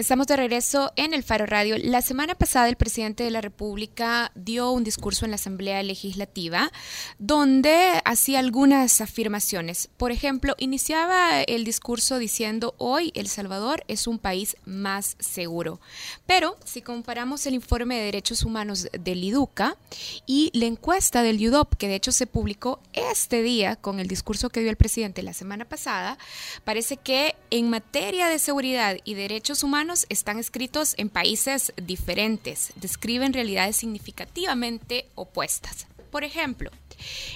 Estamos de regreso en el Faro Radio. La semana pasada el presidente de la República dio un discurso en la Asamblea Legislativa donde hacía algunas afirmaciones. Por ejemplo, iniciaba el discurso diciendo hoy El Salvador es un país más seguro. Pero si comparamos el informe de derechos humanos del IDUCA y la encuesta del UDOP, que de hecho se publicó este día con el discurso que dio el presidente la semana pasada, parece que en materia de seguridad y derechos humanos están escritos en países diferentes, describen realidades significativamente opuestas. Por ejemplo,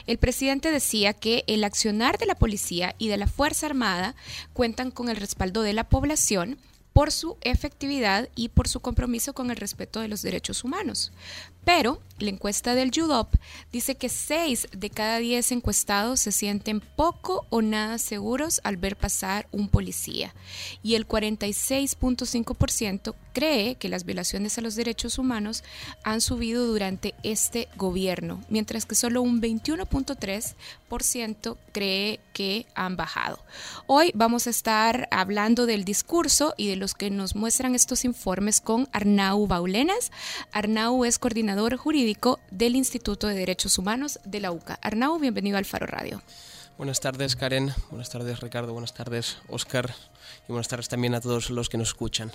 el presidente decía que el accionar de la policía y de la Fuerza Armada cuentan con el respaldo de la población por su efectividad y por su compromiso con el respeto de los derechos humanos. Pero la encuesta del UDOP dice que 6 de cada 10 encuestados se sienten poco o nada seguros al ver pasar un policía y el 46.5% cree que las violaciones a los derechos humanos han subido durante este gobierno, mientras que solo un 21.3% cree que han bajado. Hoy vamos a estar hablando del discurso y de los que nos muestran estos informes con Arnau Baulenas. Arnau es coordinador jurídico del Instituto de Derechos Humanos de la UCA. Arnau, bienvenido al Faro Radio. Buenas tardes, Karen. Buenas tardes, Ricardo. Buenas tardes, Oscar. Y buenas tardes también a todos los que nos escuchan.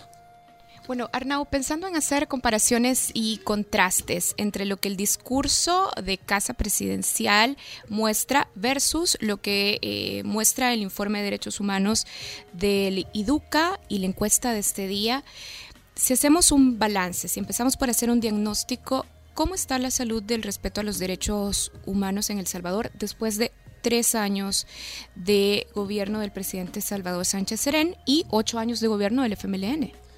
Bueno, Arnau, pensando en hacer comparaciones y contrastes entre lo que el discurso de Casa Presidencial muestra versus lo que eh, muestra el informe de derechos humanos del IDUCA y la encuesta de este día, si hacemos un balance, si empezamos por hacer un diagnóstico, ¿cómo está la salud del respeto a los derechos humanos en El Salvador después de tres años de gobierno del presidente Salvador Sánchez Serén y ocho años de gobierno del FMLN?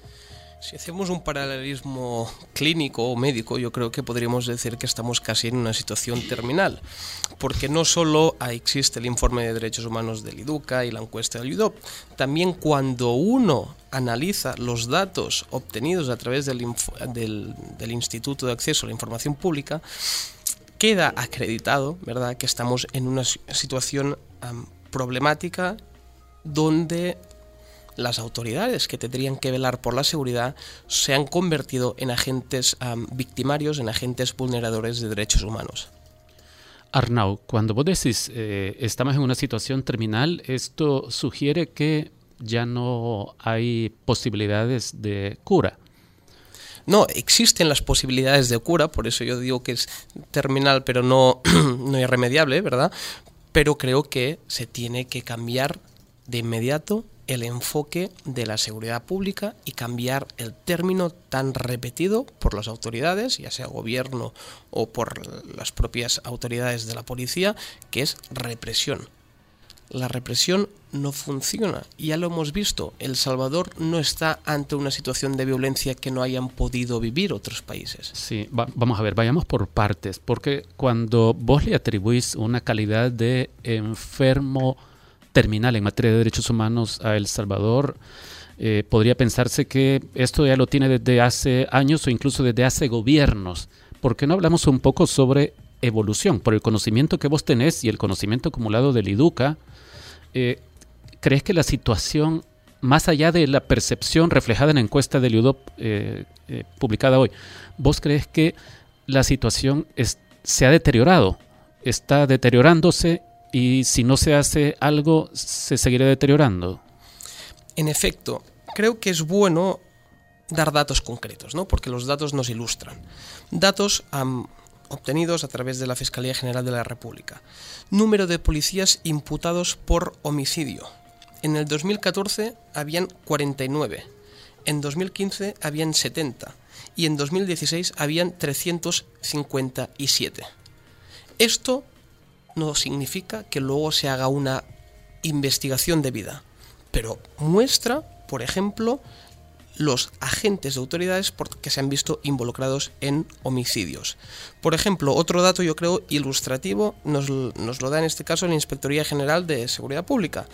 Si hacemos un paralelismo clínico o médico, yo creo que podríamos decir que estamos casi en una situación terminal, porque no solo existe el informe de derechos humanos del IDUCA y la encuesta del UDOP, también cuando uno analiza los datos obtenidos a través del, del, Instituto de Acceso a la Información Pública, queda acreditado, ¿verdad?, que estamos en una situación problemática donde las autoridades que tendrían que velar por la seguridad se han convertido en agentes victimarios, en agentes vulneradores de derechos humanos. Arnau, cuando vos decís eh, estamos en una situación terminal, esto sugiere que ya no hay posibilidades de cura. No, existen las posibilidades de cura, por eso yo digo que es terminal, pero no, no irremediable, ¿verdad? Pero creo que se tiene que cambiar de inmediato el enfoque de la seguridad pública y cambiar el término tan repetido por las autoridades, ya sea gobierno o por las propias autoridades de la policía, que es represión. La represión no funciona, ya lo hemos visto, El Salvador no está ante una situación de violencia que no hayan podido vivir otros países. Sí, vamos a ver, vayamos por partes, porque cuando vos le atribuís una calidad de enfermo, terminal en materia de derechos humanos a El Salvador, eh, podría pensarse que esto ya lo tiene desde hace años o incluso desde hace gobiernos. ¿Por qué no hablamos un poco sobre evolución? Por el conocimiento que vos tenés y el conocimiento acumulado del IDUCA, eh, ¿crees que la situación, más allá de la percepción reflejada en la encuesta del IUDOP eh, publicada hoy, vos crees que la situación se ha deteriorado? ¿Está deteriorándose y si no se hace algo se seguirá deteriorando. En efecto, creo que es bueno dar datos concretos, ¿no? porque los datos nos ilustran. Datos obtenidos a través de la Fiscalía General de la República. Número de policías imputados por homicidio. En el 2014 habían 49, en 2015 habían 70 y en 2016 habían 357. Esto no significa que luego se haga una investigación debida, pero muestra, por ejemplo, los agentes de autoridades que se han visto involucrados en homicidios. Por ejemplo, otro dato yo creo ilustrativo nos, nos, lo da en este caso la Inspectoría General de Seguridad Pública.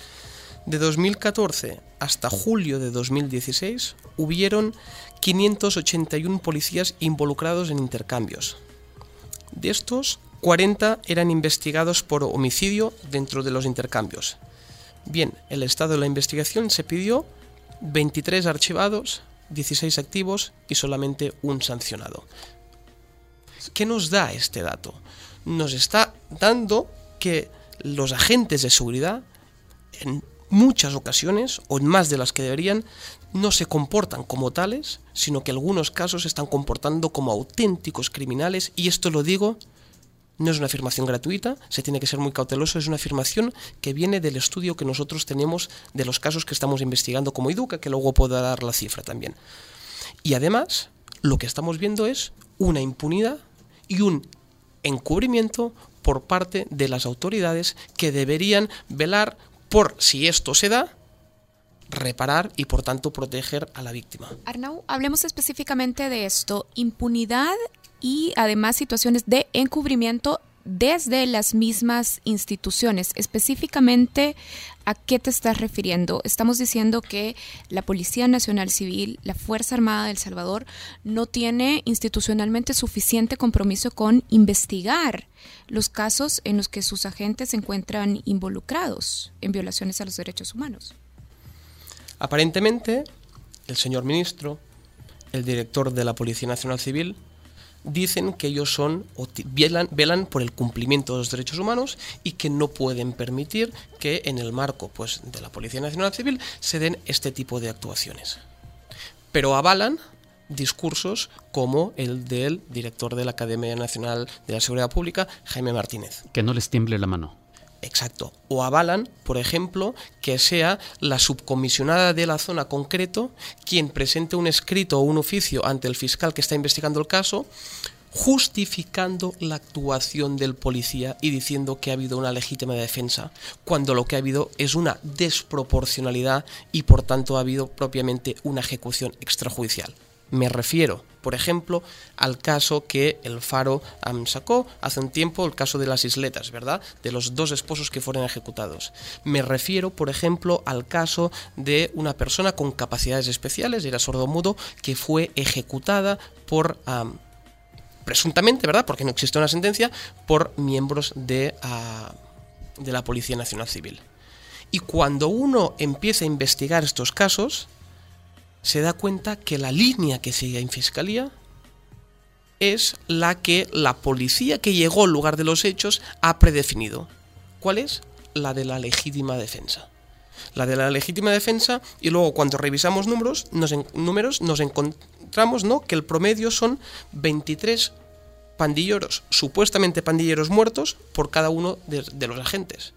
De 2014 hasta julio de 2016 hubieron 581 policías involucrados en intercambios. De estos, 40 eran investigados por homicidio dentro de los intercambios. Bien, el estado de la investigación se pidió 23 archivados, 16 activos y solamente un sancionado. ¿Qué nos da este dato? Nos está dando que los agentes de seguridad en muchas ocasiones, o en más de las que deberían, no se comportan como tales, sino que en algunos casos se están comportando como auténticos criminales, y esto lo digo, no es una afirmación gratuita, se tiene que ser muy cauteloso, es una afirmación que viene del estudio que nosotros tenemos de los casos que estamos investigando como IDUCA, que luego puedo dar la cifra también. Y además, lo que estamos viendo es una impunidad y un encubrimiento por parte de las autoridades que deberían velar por, si esto se da, reparar y por tanto proteger a la víctima. Arnau, hablemos específicamente de esto, impunidad y además situaciones de encubrimiento desde las mismas instituciones. Específicamente, ¿a qué te estás refiriendo? Estamos diciendo que la Policía Nacional Civil, la Fuerza Armada de El Salvador, no tiene institucionalmente suficiente compromiso con investigar los casos en los que sus agentes se encuentran involucrados en violaciones a los derechos humanos. Aparentemente, el señor ministro, el director de la Policía Nacional Civil, dicen que ellos son o velan, velan, por el cumplimiento de los derechos humanos y que no pueden permitir que en el marco pues, de la Policía Nacional Civil se den este tipo de actuaciones. Pero avalan discursos como el del director de la Academia Nacional de la Seguridad Pública, Jaime Martínez. Que no les tiemble la mano. Exacto. O avalan, por ejemplo, que sea la subcomisionada de la zona concreto quien presente un escrito o un oficio ante el fiscal que está investigando el caso justificando la actuación del policía y diciendo que ha habido una legítima defensa, cuando lo que ha habido es una desproporcionalidad y por tanto ha habido propiamente una ejecución extrajudicial. Me refiero, por ejemplo, al caso que el Faro sacó hace un tiempo, el caso de las isletas, ¿verdad? De los dos esposos que fueron ejecutados. Me refiero, por ejemplo, al caso de una persona con capacidades especiales, era sordomudo, que fue ejecutada por... presuntamente, ¿verdad? Porque no existe una sentencia, por miembros de, ah, de la Policía Nacional Civil. Y cuando uno empieza a investigar estos casos, se da cuenta que la línea que sigue en fiscalía es la que la policía que llegó al lugar de los hechos ha predefinido. ¿Cuál es? La de la legítima defensa. La de la legítima defensa y luego cuando revisamos números nos, números, nos encontramos ¿no? que el promedio son 23 pandilleros, supuestamente pandilleros muertos por cada uno de los agentes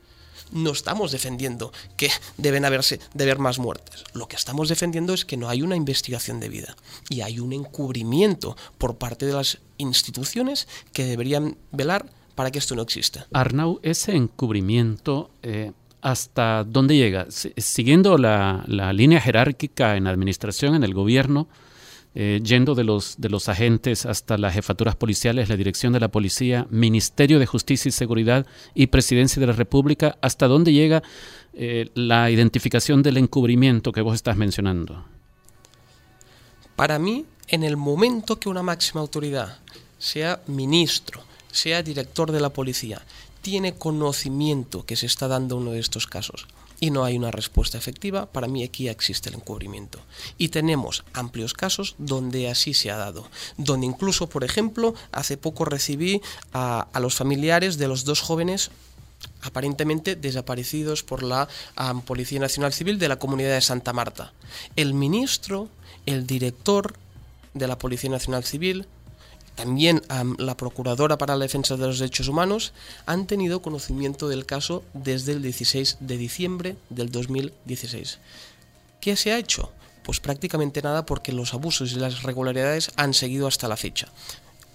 no estamos defendiendo que deben haberse de haber más muertes. Lo que estamos defendiendo es que no hay una investigación debida y hay un encubrimiento por parte de las instituciones que deberían velar para que esto no exista. Arnau, ese encubrimiento, eh, ¿hasta dónde llega? Siguiendo la, línea jerárquica en administración, en el gobierno, eh, yendo de los, de los agentes hasta las jefaturas policiales, la dirección de la policía, Ministerio de Justicia y Seguridad y Presidencia de la República, ¿hasta dónde llega eh, la identificación del encubrimiento que vos estás mencionando? Para mí, en el momento que una máxima autoridad, sea ministro, sea director de la policía, tiene conocimiento que se está dando uno de estos casos, y no hay una respuesta efectiva, para mí aquí existe el encubrimiento. Y tenemos amplios casos donde así se ha dado, donde incluso, por ejemplo, hace poco recibí a, los familiares de los dos jóvenes aparentemente desaparecidos por la Policía Nacional Civil de la comunidad de Santa Marta. El ministro, el director de la Policía Nacional Civil, también la Procuradora para la Defensa de los Derechos Humanos han tenido conocimiento del caso desde el 16 de diciembre del 2016. ¿Qué se ha hecho? Pues prácticamente nada porque los abusos y las irregularidades han seguido hasta la fecha.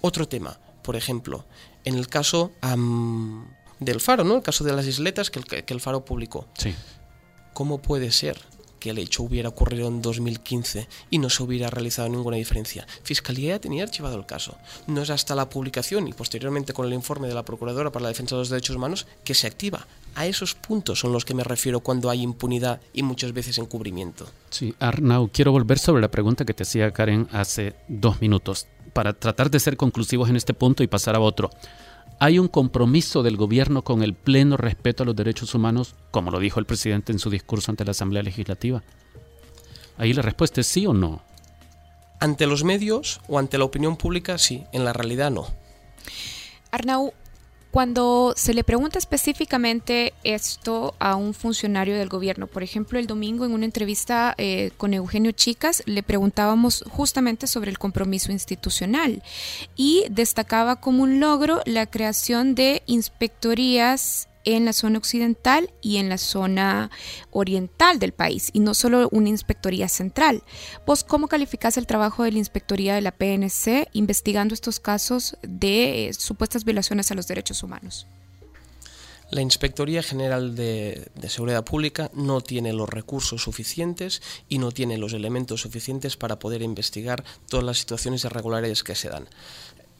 Otro tema, por ejemplo, en el caso del Faro, ¿no? El caso de las isletas que el, que el Faro publicó. Sí. ¿Cómo puede ser que el hecho hubiera ocurrido en 2015 y no se hubiera realizado ninguna diferencia. Fiscalía ya tenía archivado el caso. No es hasta la publicación y posteriormente con el informe de la Procuradora para la Defensa de los Derechos Humanos que se activa. A esos puntos son los que me refiero cuando hay impunidad y muchas veces encubrimiento. Sí, Arnau, quiero volver sobre la pregunta que te hacía Karen hace dos minutos para tratar de ser conclusivos en este punto y pasar a otro. Hay un compromiso del gobierno con el pleno respeto a los derechos humanos, como lo dijo el presidente en su discurso ante la Asamblea Legislativa. Ahí la respuesta es sí o no. Ante los medios o ante la opinión pública, sí, en la realidad no. Arnau, cuando se le pregunta específicamente esto a un funcionario del gobierno, por ejemplo, el domingo en una entrevista eh, con Eugenio Chicas, le preguntábamos justamente sobre el compromiso institucional y destacaba como un logro la creación de inspectorías en la zona occidental y en la zona oriental del país, y no solo una inspectoría central. ¿Vos cómo calificás el trabajo de la inspectoría de la PNC investigando estos casos de eh, supuestas violaciones a los derechos humanos? La Inspectoría General de, de, Seguridad Pública no tiene los recursos suficientes y no tiene los elementos suficientes para poder investigar todas las situaciones irregulares que se dan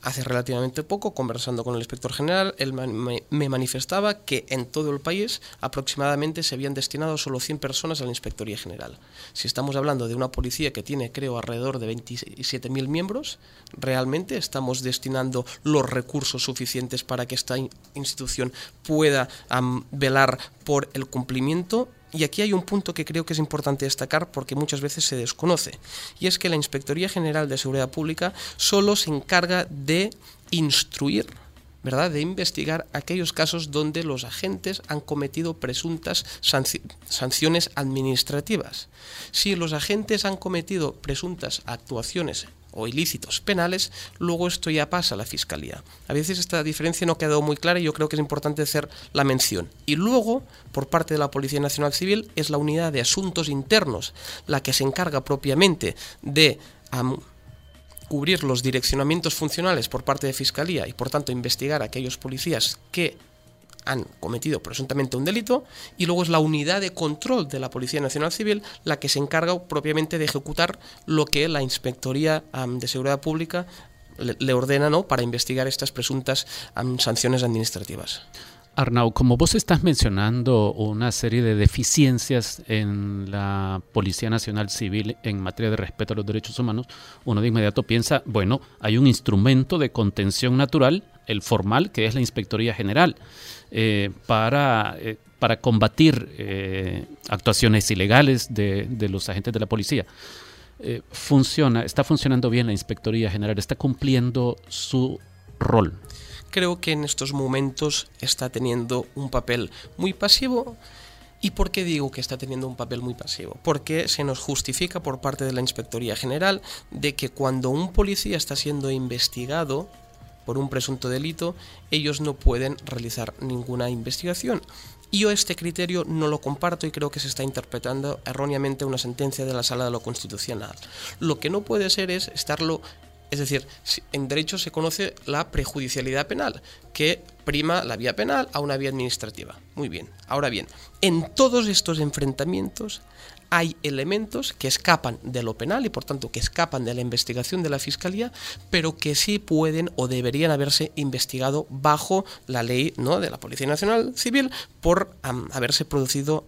hace relativamente poco, conversando con el inspector general, él me manifestaba que en todo el país aproximadamente se habían destinado solo 100 personas a la Inspectoría General. Si estamos hablando de una policía que tiene, creo, alrededor de 27.000 miembros, realmente estamos destinando los recursos suficientes para que esta institución pueda velar por el cumplimiento y aquí hay un punto que creo que es importante destacar porque muchas veces se desconoce, y es que la Inspectoría General de Seguridad Pública solo se encarga de instruir, ¿verdad? De investigar aquellos casos donde los agentes han cometido presuntas sanciones administrativas. Si los agentes han cometido presuntas actuaciones o ilícitos penales, luego esto ya pasa a la Fiscalía. A veces esta diferencia no ha quedado muy clara y yo creo que es importante hacer la mención. Y luego, por parte de la Policía Nacional Civil, es la unidad de asuntos internos la que se encarga propiamente de... cubrir los direccionamientos funcionales por parte de Fiscalía y por tanto investigar a aquellos policías que han cometido presuntamente un delito y luego es la unidad de control de la Policía Nacional Civil la que se encarga propiamente de ejecutar lo que la Inspectoría de Seguridad Pública le, ordena ¿no? para investigar estas presuntas sanciones administrativas. Arnau, como vos estás mencionando una serie de deficiencias en la Policía Nacional Civil en materia de respeto a los derechos humanos, uno de inmediato piensa, bueno, hay un instrumento de contención natural, el formal, que es la Inspectoría General. Eh, para, eh, para combatir eh, actuaciones ilegales de, de, los agentes de la policía. funciona, está funcionando bien la Inspectoría General, está cumpliendo su rol. Creo que en estos momentos está teniendo un papel muy pasivo. ¿Y por qué digo que está teniendo un papel muy pasivo? Porque se nos justifica por parte de la Inspectoría General de que cuando un policía está siendo investigado por un presunto delito, ellos no pueden realizar ninguna investigación. Y yo este criterio no lo comparto y creo que se está interpretando erróneamente una sentencia de la Sala de lo Constitucional. Lo que no puede ser es estarlo es decir, en derecho se conoce la prejudicialidad penal, que prima la vía penal a una vía administrativa. Muy bien. Ahora bien, en todos estos enfrentamientos hay elementos que escapan de lo penal y por tanto que escapan de la investigación de la Fiscalía, pero que sí pueden o deberían haberse investigado bajo la ley ¿no? de la Policía Nacional Civil por haberse producido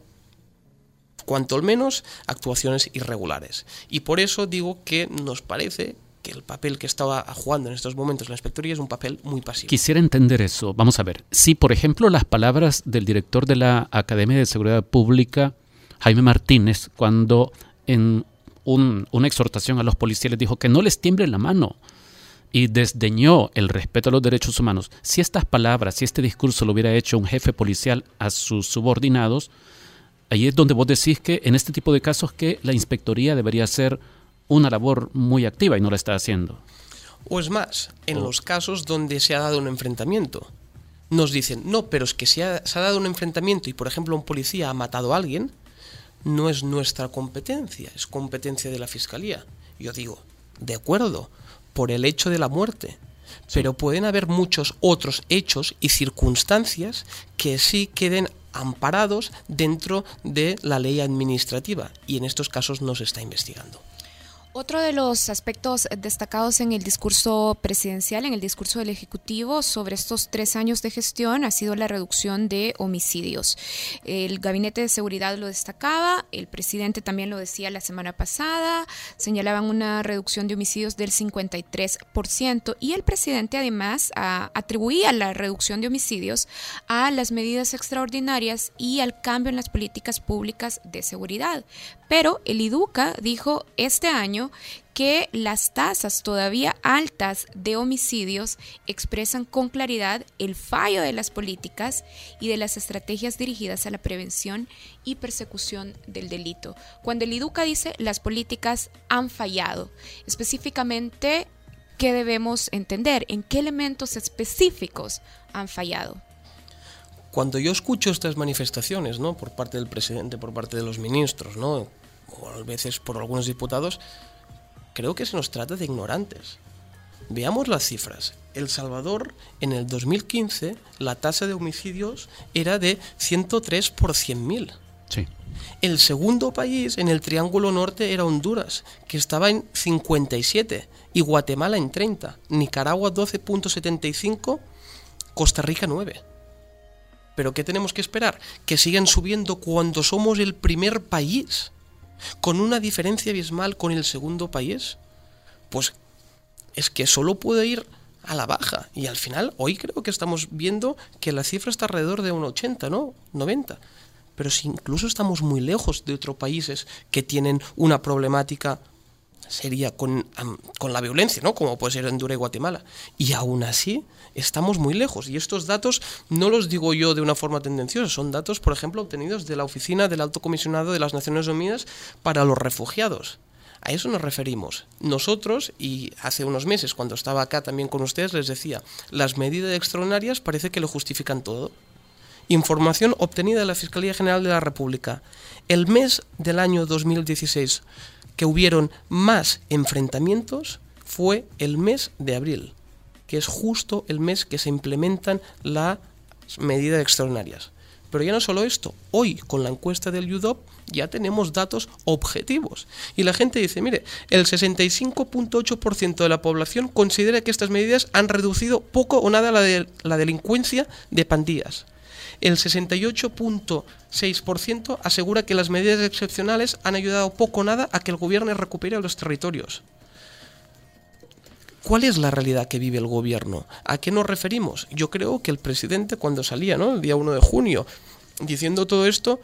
cuanto al menos actuaciones irregulares. Y por eso digo que nos parece que el papel que estaba jugando en estos momentos la inspectoría es un papel muy pasivo. Quisiera entender eso. Vamos a ver. Si, por ejemplo, las palabras del director de la Academia de Seguridad Pública Jaime Martínez cuando en una exhortación a los policías les dijo que no les tiemble la mano y desdeñó el respeto a los derechos humanos. Si estas palabras, si este discurso lo hubiera hecho un jefe policial a sus subordinados, ahí es donde vos decís que en este tipo de casos que la inspectoría debería hacer una labor muy activa y no la está haciendo. O es más, en los casos donde se ha dado un enfrentamiento, nos dicen, no, pero es que ha, se ha dado un enfrentamiento y, por ejemplo, un policía ha matado a alguien, no es nuestra competencia, es competencia de la Fiscalía. Yo digo, de acuerdo, por el hecho de la muerte. Pero pueden haber muchos otros hechos y circunstancias que sí queden amparados dentro de la ley administrativa y en estos casos no se está investigando. Otro de los aspectos destacados en el discurso presidencial, en el discurso del Ejecutivo sobre estos tres años de gestión ha sido la reducción de homicidios. El Gabinete de Seguridad lo destacaba, el presidente también lo decía la semana pasada, señalaban una reducción de homicidios del 53% y el presidente además atribuía la reducción de homicidios a las medidas extraordinarias y al cambio en las políticas públicas de seguridad. Pero el IDUCA dijo este año que las tasas todavía altas de homicidios expresan con claridad el fallo de las políticas y de las estrategias dirigidas a la prevención y persecución del delito. Cuando el IDUCA dice las políticas han fallado, específicamente, ¿qué debemos entender? ¿En qué elementos específicos han fallado? Cuando yo escucho estas manifestaciones, ¿no? Por parte del presidente, por parte de los ministros, ¿no? o a veces por algunos diputados, creo que se nos trata de ignorantes. Veamos las cifras. El Salvador, en el 2015, la tasa de homicidios era de 103 por 100.000. Sí. El segundo país en el Triángulo Norte era Honduras, que estaba en 57, y Guatemala en 30, Nicaragua 12.75, Costa Rica 9. Pero ¿qué tenemos que esperar? Que sigan subiendo cuando somos el primer país con una diferencia abismal con el segundo país, pues es que solo puede ir a la baja. Y al final, hoy creo que estamos viendo que la cifra está alrededor de un 80, ¿no? 90. Pero si incluso estamos muy lejos de otros países que tienen una problemática seria con, con la violencia, ¿no? Como puede ser Honduras y Guatemala. Y aún así, estamos muy lejos. Y estos datos no los digo yo de una forma tendenciosa, son datos, por ejemplo, obtenidos de la Oficina del Alto Comisionado de las Naciones Unidas para los Refugiados. A eso nos referimos. Nosotros, y hace unos meses cuando estaba acá también con ustedes, les decía, las medidas extraordinarias parece que lo justifican todo. Información obtenida de la Fiscalía General de la República. El mes del año 2016 que hubieron más enfrentamientos fue el mes de abril que es justo el mes que se implementan las medidas extraordinarias. Pero ya no solo esto, hoy con la encuesta del UDOP ya tenemos datos objetivos. Y la gente dice, mire, el 65.8% de la población considera que estas medidas han reducido poco o nada la, la delincuencia de pandillas. El 68.6% asegura que las medidas excepcionales han ayudado poco o nada a que el gobierno recupere los territorios. ¿Cuál es la realidad que vive el gobierno? ¿A qué nos referimos? Yo creo que el presidente cuando salía, ¿no? El día 1 de junio, diciendo todo esto,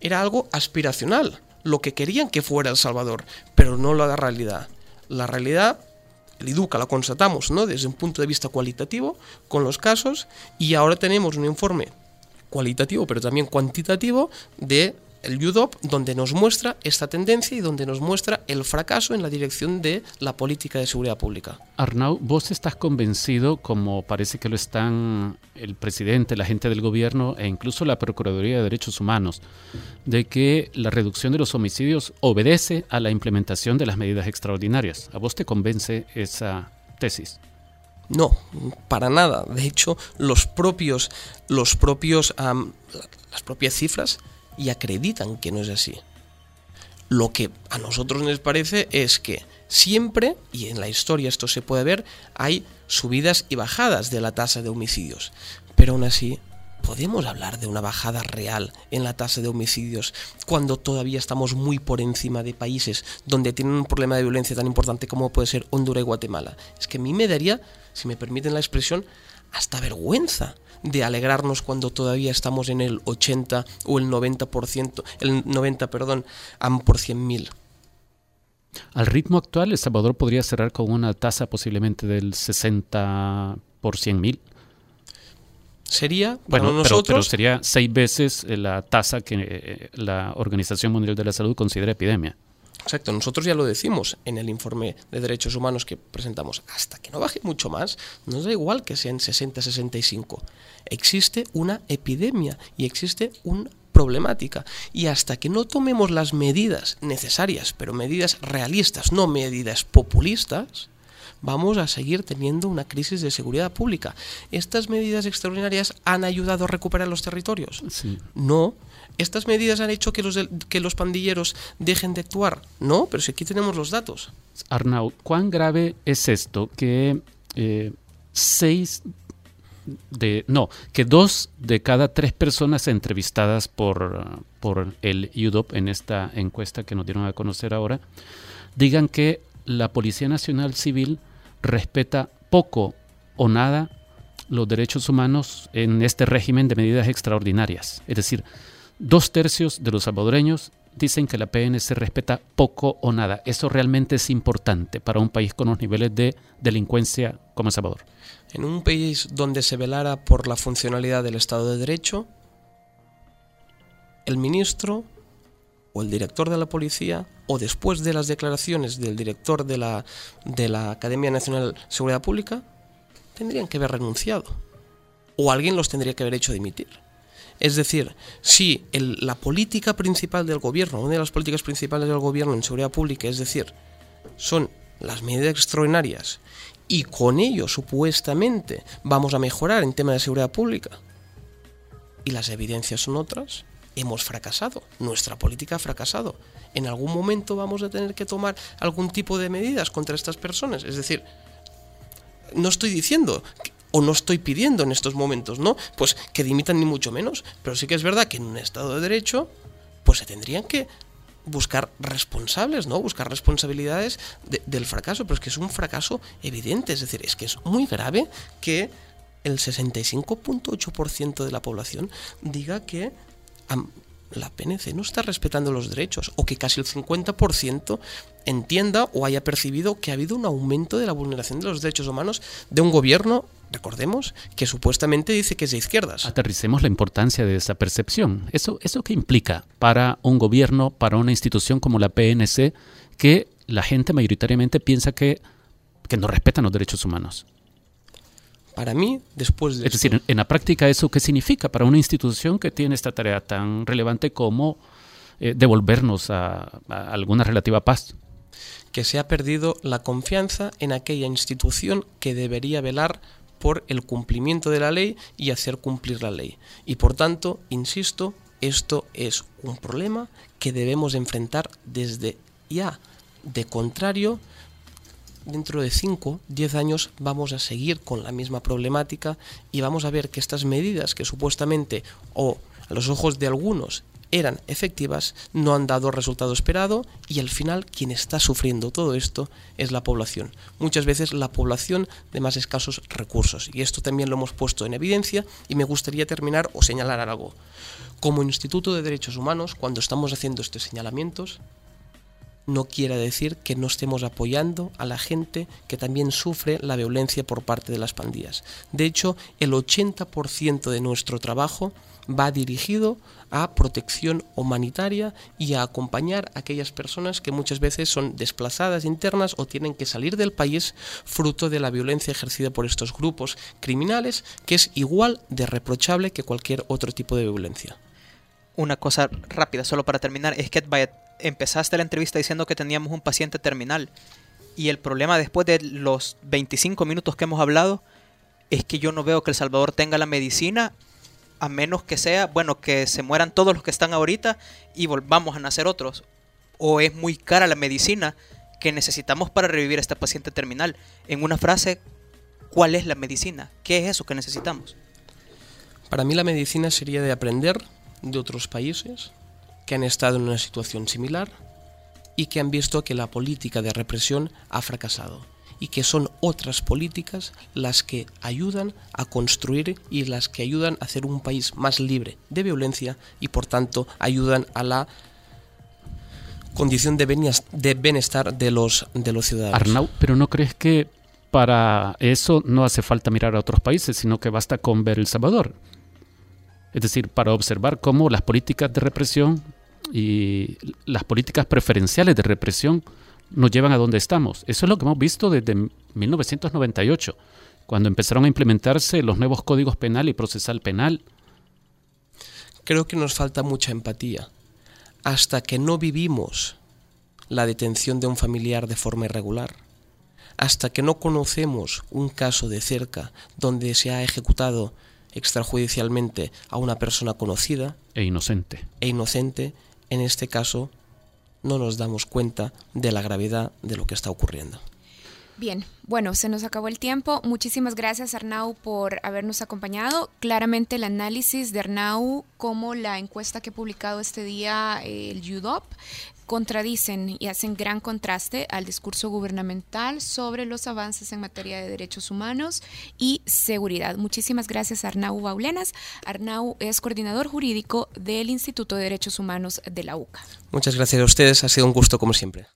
era algo aspiracional, lo que querían que fuera El Salvador, pero no la realidad. La realidad, el IDUCA la constatamos, ¿no? Desde un punto de vista cualitativo, con los casos, y ahora tenemos un informe cualitativo, pero también cuantitativo, de el UDOP, donde nos muestra esta tendencia y donde nos muestra el fracaso en la dirección de la política de seguridad pública. Arnau, ¿vos estás convencido, como parece que lo están el presidente, la gente del gobierno e incluso la Procuraduría de Derechos Humanos, de que la reducción de los homicidios obedece a la implementación de las medidas extraordinarias? ¿A vos te convence esa tesis? No, para nada. De hecho, los propios, los propios, las propias cifras y acreditan que no es así. Lo que a nosotros nos parece es que siempre, y en la historia esto se puede ver, hay subidas y bajadas de la tasa de homicidios. Pero aún así, ¿podemos hablar de una bajada real en la tasa de homicidios cuando todavía estamos muy por encima de países donde tienen un problema de violencia tan importante como puede ser Honduras y Guatemala? Es que a mí me daría, si me permiten la expresión, hasta vergüenza de alegrarnos cuando todavía estamos en el 80 o el 90%, el 90, perdón, por 100.000. Al ritmo actual, El Salvador podría cerrar con una tasa posiblemente del 60 por 100.000. Sería, bueno, nosotros... Pero, sería seis veces la tasa que eh, la Organización Mundial de la Salud considera epidemia. Exacto, nosotros ya lo decimos en el informe de derechos humanos que presentamos. Hasta que no baje mucho más, nos da igual que sean 60-65. Existe una epidemia y existe una problemática. Y hasta que no tomemos las medidas necesarias, pero medidas realistas, no medidas populistas, vamos a seguir teniendo una crisis de seguridad pública. ¿Estas medidas extraordinarias han ayudado a recuperar los territorios? Sí. No, ¿Estas medidas han hecho que los, que los pandilleros dejen de actuar? No, pero si aquí tenemos los datos. Arnau, ¿cuán grave es esto que eh, seis de, no, que dos de cada tres personas entrevistadas por, por el UDOP en esta encuesta que nos dieron a conocer ahora, digan que la Policía Nacional Civil respeta poco o nada los derechos humanos en este régimen de medidas extraordinarias. Es decir, dos tercios de los salvadoreños dicen que la PNC respeta poco o nada. Eso realmente es importante para un país con los niveles de delincuencia como El Salvador. En un país donde se velara por la funcionalidad del Estado de Derecho, el ministro el director de la policía, o después de las declaraciones del director de la, de la Academia Nacional de Seguridad Pública, tendrían que haber renunciado. O alguien los tendría que haber hecho dimitir. Es decir, si la política principal del gobierno, una de las políticas principales del gobierno en seguridad pública, es decir, son las medidas extraordinarias y con ello supuestamente vamos a mejorar en tema de seguridad pública, y las evidencias son otras, hemos fracasado, nuestra política ha fracasado. En algún momento vamos a tener que tomar algún tipo de medidas contra estas personas. Es decir, no estoy diciendo o no estoy pidiendo en estos momentos, ¿no? Pues que dimitan ni mucho menos, pero sí que es verdad que en un Estado de Derecho, pues se tendrían que buscar responsables, ¿no? Buscar responsabilidades del fracaso, pero es que es un fracaso evidente, es decir, es que es muy grave que el 65.8% de la población diga que la PNC no está respetando los derechos o que casi el 50% entienda o haya percibido que ha habido un aumento de la vulneración de los derechos humanos de un gobierno, recordemos, que supuestamente dice que es de izquierdas. Aterricemos la importancia de esa percepción. ¿Eso, eso qué implica para un gobierno, para una institución como la PNC, que la gente mayoritariamente piensa que, que no respetan los derechos humanos? Para mí, después de... Es decir, en la práctica, ¿eso qué significa para una institución que tiene esta tarea tan relevante como eh, devolvernos a, a alguna relativa paz? Que se ha perdido la confianza en aquella institución que debería velar por el cumplimiento de la ley y hacer cumplir la ley. Y por tanto, insisto, esto es un problema que debemos enfrentar desde ya. De contrario, dentro de 5, 10 años vamos a seguir con la misma problemática y vamos a ver que estas medidas que supuestamente o a los ojos de algunos eran efectivas, no han dado resultado esperado y al final quien está sufriendo todo esto es la población. Muchas veces la población de más escasos recursos. Y esto también lo hemos puesto en evidencia y me gustaría terminar o señalar algo. Como Instituto de Derechos Humanos, cuando estamos haciendo estos señalamientos, no quiere decir que no estemos apoyando a la gente que también sufre la violencia por parte de las pandillas. De hecho, el 80% de nuestro trabajo va dirigido a protección humanitaria y a acompañar a aquellas personas que muchas veces son desplazadas internas o tienen que salir del país fruto de la violencia ejercida por estos grupos criminales, que es igual de reprochable que cualquier otro tipo de violencia. Una cosa rápida, solo para terminar, es que empezaste la entrevista diciendo que teníamos un paciente terminal. Y el problema después de los 25 minutos que hemos hablado es que yo no veo que El Salvador tenga la medicina a menos que sea, bueno, que se mueran todos los que están ahorita y volvamos a nacer otros. O es muy cara la medicina que necesitamos para revivir a este paciente terminal. En una frase, ¿cuál es la medicina? ¿Qué es eso que necesitamos? Para mí la medicina sería de aprender de otros países, que han estado en una situación similar y que han visto que la política de represión ha fracasado y que son otras políticas las que ayudan a construir y las que ayudan a hacer un país más libre de violencia y por tanto ayudan a la condición de bienestar de los, de los ciudadanos. Arnau, pero ¿no crees que para eso no hace falta mirar a otros países, sino que basta con ver El Salvador? Es decir, para observar cómo las políticas de represión y las políticas preferenciales de represión nos llevan a donde estamos. Eso es lo que hemos visto desde 1998, cuando empezaron a implementarse los nuevos códigos penal y procesal penal. Creo que nos falta mucha empatía. Hasta que no vivimos la detención de un familiar de forma irregular, hasta que no conocemos un caso de cerca donde se ha ejecutado extrajudicialmente a una persona conocida e inocente. E inocente, en este caso no nos damos cuenta de la gravedad de lo que está ocurriendo. Bien, bueno, se nos acabó el tiempo. Muchísimas gracias Arnau por habernos acompañado. Claramente el análisis de Arnau como la encuesta que he publicado este día, el UDOP, contradicen y hacen gran contraste al discurso gubernamental sobre los avances en materia de derechos humanos y seguridad. Muchísimas gracias Arnau Baulenas. Arnau es coordinador jurídico del Instituto de Derechos Humanos de la UCA. Muchas gracias a ustedes, ha sido un gusto como siempre.